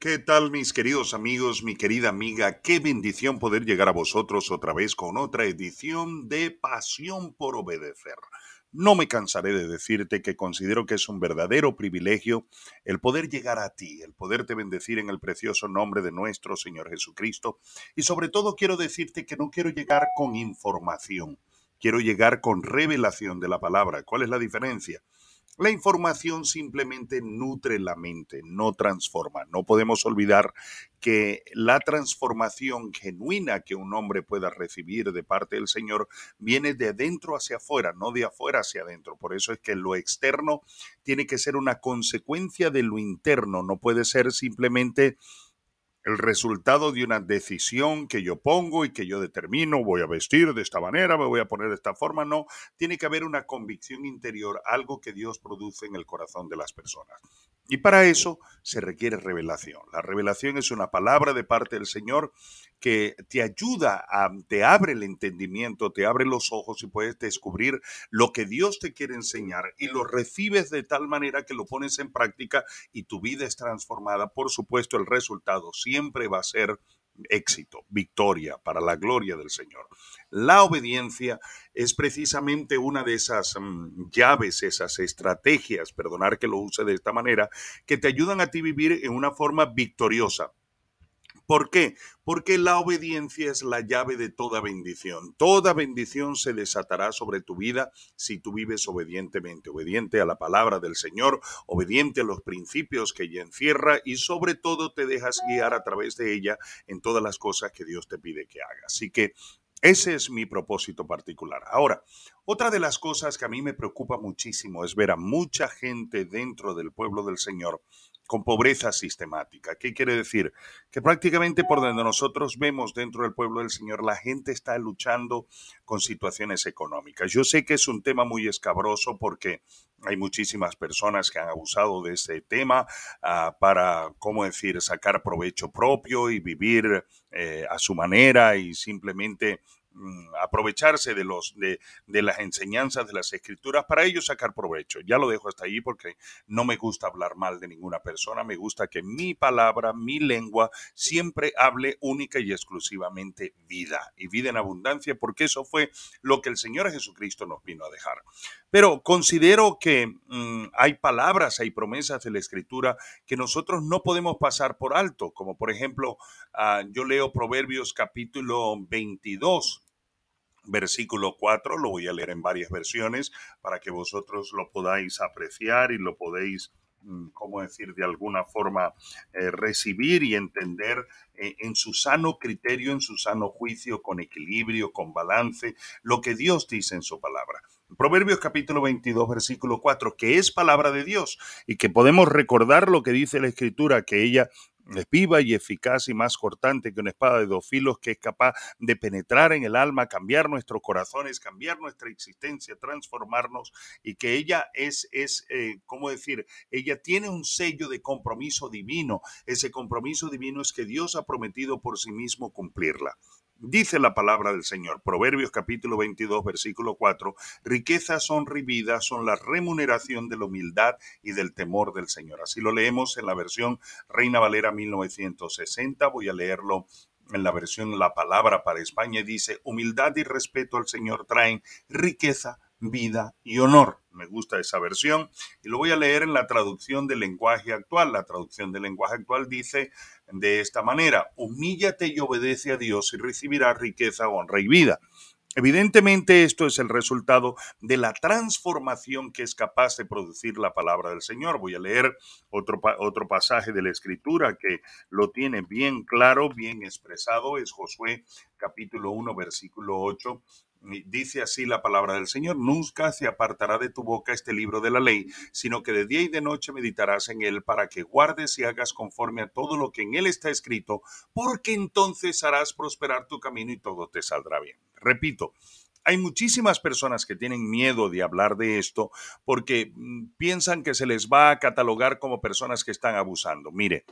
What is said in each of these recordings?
¿Qué tal mis queridos amigos, mi querida amiga? Qué bendición poder llegar a vosotros otra vez con otra edición de Pasión por Obedecer. No me cansaré de decirte que considero que es un verdadero privilegio el poder llegar a ti, el poderte bendecir en el precioso nombre de nuestro Señor Jesucristo. Y sobre todo quiero decirte que no quiero llegar con información, quiero llegar con revelación de la palabra. ¿Cuál es la diferencia? La información simplemente nutre la mente, no transforma. No podemos olvidar que la transformación genuina que un hombre pueda recibir de parte del Señor viene de adentro hacia afuera, no de afuera hacia adentro. Por eso es que lo externo tiene que ser una consecuencia de lo interno, no puede ser simplemente el resultado de una decisión que yo pongo y que yo determino, voy a vestir de esta manera, me voy a poner de esta forma, no, tiene que haber una convicción interior, algo que Dios produce en el corazón de las personas. Y para eso se requiere revelación. La revelación es una palabra de parte del Señor que te ayuda, a, te abre el entendimiento, te abre los ojos y puedes descubrir lo que Dios te quiere enseñar y lo recibes de tal manera que lo pones en práctica y tu vida es transformada. Por supuesto, el resultado siempre va a ser éxito, victoria para la gloria del Señor. La obediencia es precisamente una de esas mm, llaves, esas estrategias, perdonar que lo use de esta manera, que te ayudan a ti vivir en una forma victoriosa. ¿Por qué? Porque la obediencia es la llave de toda bendición. Toda bendición se desatará sobre tu vida si tú vives obedientemente, obediente a la palabra del Señor, obediente a los principios que ella encierra y sobre todo te dejas guiar a través de ella en todas las cosas que Dios te pide que hagas. Así que ese es mi propósito particular. Ahora, otra de las cosas que a mí me preocupa muchísimo es ver a mucha gente dentro del pueblo del Señor con pobreza sistemática. ¿Qué quiere decir? Que prácticamente por donde nosotros vemos dentro del pueblo del Señor, la gente está luchando con situaciones económicas. Yo sé que es un tema muy escabroso porque hay muchísimas personas que han abusado de este tema uh, para, ¿cómo decir?, sacar provecho propio y vivir eh, a su manera y simplemente aprovecharse de, los, de, de, las enseñanzas de las escrituras para ellos sacar provecho. Ya lo dejo hasta ahí porque no me gusta hablar mal de ninguna persona, me gusta que mi palabra, mi lengua, siempre hable única y exclusivamente vida y vida en abundancia porque eso fue lo que el Señor Jesucristo nos vino a dejar. Pero considero que mmm, hay palabras, hay promesas de la escritura que nosotros no podemos pasar por alto, como por ejemplo, uh, yo leo Proverbios capítulo 22 versículo 4, lo voy a leer en varias versiones para que vosotros lo podáis apreciar y lo podéis, mm, ¿cómo decir?, de alguna forma eh, recibir y entender eh, en su sano criterio, en su sano juicio, con equilibrio, con balance, lo que Dios dice en su palabra. Proverbios capítulo 22, versículo 4, que es palabra de Dios y que podemos recordar lo que dice la escritura, que ella viva y eficaz y más cortante que una espada de dos filos que es capaz de penetrar en el alma, cambiar nuestros corazones, cambiar nuestra existencia, transformarnos y que ella es, es eh, ¿cómo decir? Ella tiene un sello de compromiso divino. Ese compromiso divino es que Dios ha prometido por sí mismo cumplirla. Dice la palabra del Señor, Proverbios capítulo 22, versículo 4, riquezas son vidas son la remuneración de la humildad y del temor del Señor. Así lo leemos en la versión Reina Valera 1960, voy a leerlo en la versión La Palabra para España, dice, humildad y respeto al Señor traen riqueza, vida y honor. Me gusta esa versión y lo voy a leer en la traducción del lenguaje actual. La traducción del lenguaje actual dice de esta manera, humíllate y obedece a Dios y recibirás riqueza, honra y vida. Evidentemente esto es el resultado de la transformación que es capaz de producir la palabra del Señor. Voy a leer otro, otro pasaje de la escritura que lo tiene bien claro, bien expresado. Es Josué capítulo 1, versículo 8 Dice así la palabra del Señor, nunca se apartará de tu boca este libro de la ley, sino que de día y de noche meditarás en él para que guardes y hagas conforme a todo lo que en él está escrito, porque entonces harás prosperar tu camino y todo te saldrá bien. Repito, hay muchísimas personas que tienen miedo de hablar de esto porque mm, piensan que se les va a catalogar como personas que están abusando. Mire,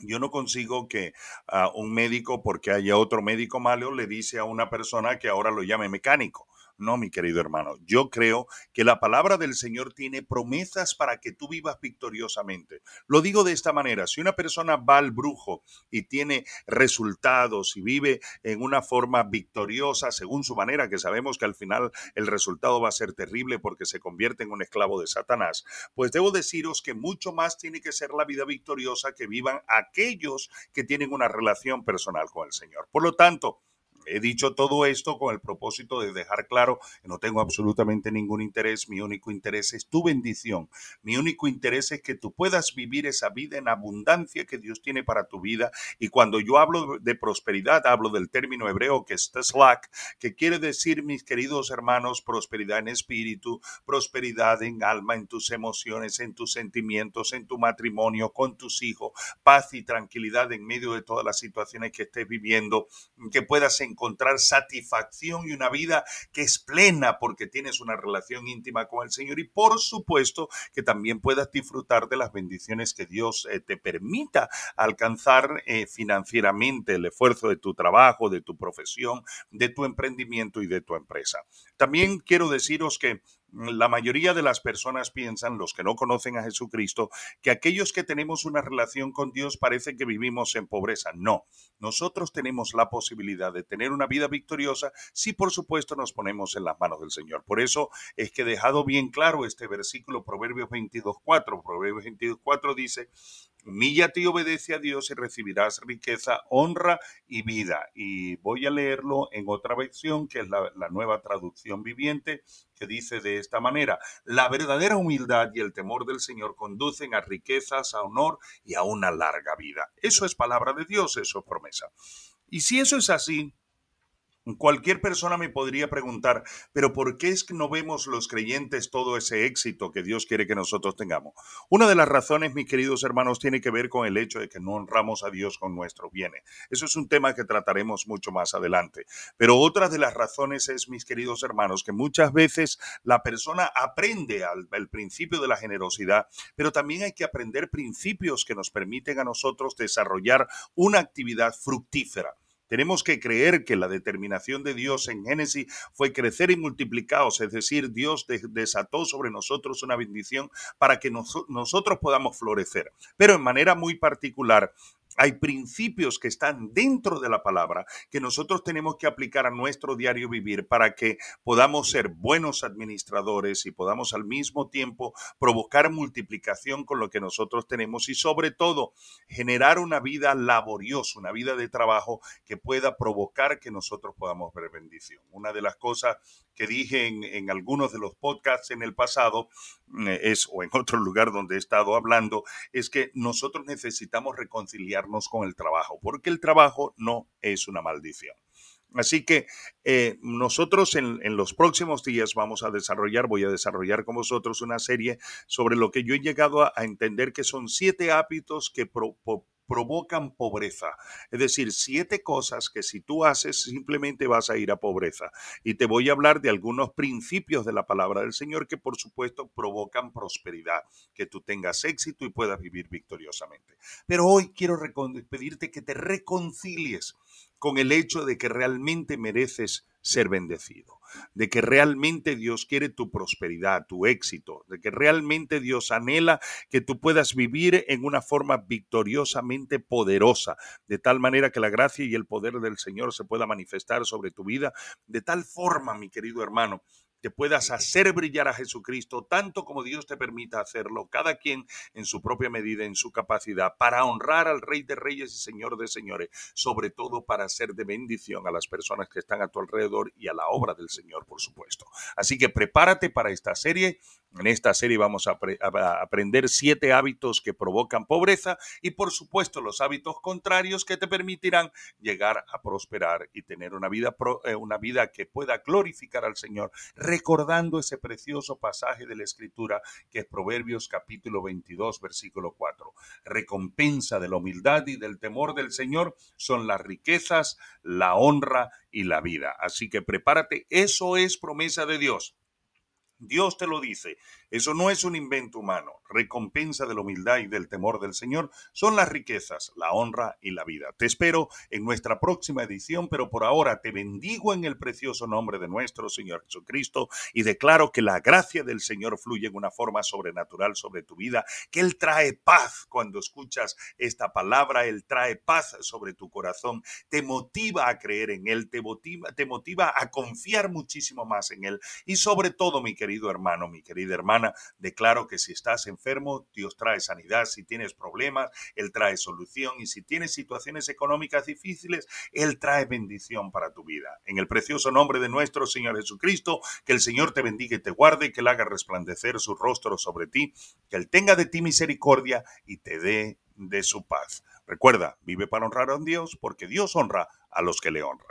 yo no consigo que uh, un médico, porque haya otro médico malo, le dice a una persona que ahora lo llame mecánico. No, mi querido hermano, yo creo que la palabra del Señor tiene promesas para que tú vivas victoriosamente. Lo digo de esta manera, si una persona va al brujo y tiene resultados y vive en una forma victoriosa según su manera, que sabemos que al final el resultado va a ser terrible porque se convierte en un esclavo de Satanás, pues debo deciros que mucho más tiene que ser la vida victoriosa que vivan aquellos que tienen una relación personal con el Señor. Por lo tanto, He dicho todo esto con el propósito de dejar claro que no tengo absolutamente ningún interés, mi único interés es tu bendición, mi único interés es que tú puedas vivir esa vida en abundancia que Dios tiene para tu vida. Y cuando yo hablo de prosperidad hablo del término hebreo que es slack, que quiere decir, mis queridos hermanos, prosperidad en espíritu, prosperidad en alma, en tus emociones, en tus sentimientos, en tu matrimonio, con tus hijos, paz y tranquilidad en medio de todas las situaciones que estés viviendo, que puedas encontrar encontrar satisfacción y una vida que es plena porque tienes una relación íntima con el Señor y por supuesto que también puedas disfrutar de las bendiciones que Dios eh, te permita alcanzar eh, financieramente el esfuerzo de tu trabajo, de tu profesión, de tu emprendimiento y de tu empresa. También quiero deciros que la mayoría de las personas piensan, los que no conocen a Jesucristo, que aquellos que tenemos una relación con Dios parece que vivimos en pobreza. No, nosotros tenemos la posibilidad de tener una vida victoriosa si por supuesto nos ponemos en las manos del Señor. Por eso es que he dejado bien claro este versículo, Proverbios 22.4. Proverbios 22.4 dice, Humíllate y obedece a Dios y recibirás riqueza, honra y vida. Y voy a leerlo en otra versión, que es la, la, nueva traducción viviente, que dice de esta manera, la verdadera humildad y el temor del Señor conducen a riquezas, a honor y a una larga vida. Eso es palabra de Dios, eso es promesa. Y si eso es así, Cualquier persona me podría preguntar, pero ¿por qué es que no vemos los creyentes todo ese éxito que Dios quiere que nosotros tengamos? Una de las razones, mis queridos hermanos, tiene que ver con el hecho de que no honramos a Dios con nuestros bienes. Eso es un tema que trataremos mucho más adelante. Pero otra de las razones es, mis queridos hermanos, que muchas veces la persona aprende al, al principio de la generosidad, pero también hay que aprender principios que nos permiten a nosotros desarrollar una actividad fructífera. Tenemos que creer que la determinación de Dios en Génesis fue crecer y multiplicados, es decir, Dios desató sobre nosotros una bendición para que nosotros podamos florecer. Pero en manera muy particular, hay principios que están dentro de la palabra que nosotros tenemos que aplicar a nuestro diario vivir para que podamos ser buenos administradores y podamos al mismo tiempo provocar multiplicación con lo que nosotros tenemos y sobre todo generar una vida laboriosa, una vida de trabajo que pueda provocar que nosotros podamos ver bendición. Una de las cosas que dije en, algunos de los podcasts en el pasado eh, es, o en otro lugar donde he estado hablando, es que nosotros necesitamos reconciliar con el trabajo, porque el trabajo no es una maldición. Así que eh, nosotros en, los próximos días vamos a desarrollar, voy a desarrollar con vosotros una serie sobre lo que yo he llegado a, entender que son siete hábitos que provocan pobreza. Es decir, siete cosas que si tú haces simplemente vas a ir a pobreza. Y te voy a hablar de algunos principios de la palabra del Señor que por supuesto provocan prosperidad, que tú tengas éxito y puedas vivir victoriosamente. Pero hoy quiero pedirte que te reconcilies con el hecho de que realmente mereces ser bendecido, de que realmente Dios quiere tu prosperidad, tu éxito, de que realmente Dios anhela que tú puedas vivir en una forma victoriosamente poderosa, de tal manera que la gracia y el poder del Señor se pueda manifestar sobre tu vida, de tal forma, mi querido hermano, que puedas hacer brillar a Jesucristo tanto como Dios te permita hacerlo, cada quien en su propia medida, en su capacidad, para honrar al Rey de Reyes y Señor de Señores, sobre todo para ser de bendición a las personas que están a tu alrededor y a la obra del Señor, por supuesto. Así que prepárate para esta serie en esta serie vamos a, aprender siete hábitos que provocan pobreza y por supuesto los hábitos contrarios que te permitirán llegar a prosperar y tener una vida, eh, una vida que pueda glorificar al Señor, recordando ese precioso pasaje de la Escritura que es Proverbios capítulo 22, versículo 4. Recompensa de la humildad y del temor del Señor son las riquezas, la honra y la vida. Así que prepárate, eso es promesa de Dios. Dios te lo dice. Eso no es un invento humano. Recompensa de la humildad y del temor del Señor son las riquezas, la honra y la vida. Te espero en nuestra próxima edición, pero por ahora te bendigo en el precioso nombre de nuestro Señor Jesucristo y declaro que la gracia del Señor fluye en una forma sobrenatural sobre tu vida, que Él trae paz cuando escuchas esta palabra, Él trae paz sobre tu corazón, te motiva a creer en Él, te motiva, te motiva a confiar muchísimo más en Él y sobre todo, mi querido hermano, mi querida hermana, declaro que si estás enfermo, Dios trae sanidad. Si tienes problemas, Él trae solución. Y si tienes situaciones económicas difíciles, Él trae bendición para tu vida. En el precioso nombre de nuestro Señor Jesucristo, que el Señor te bendiga y te guarde, que Él haga resplandecer su rostro sobre ti, que Él tenga de ti misericordia y te dé de su paz. Recuerda, vive para honrar a Dios, porque Dios honra a los que le honran.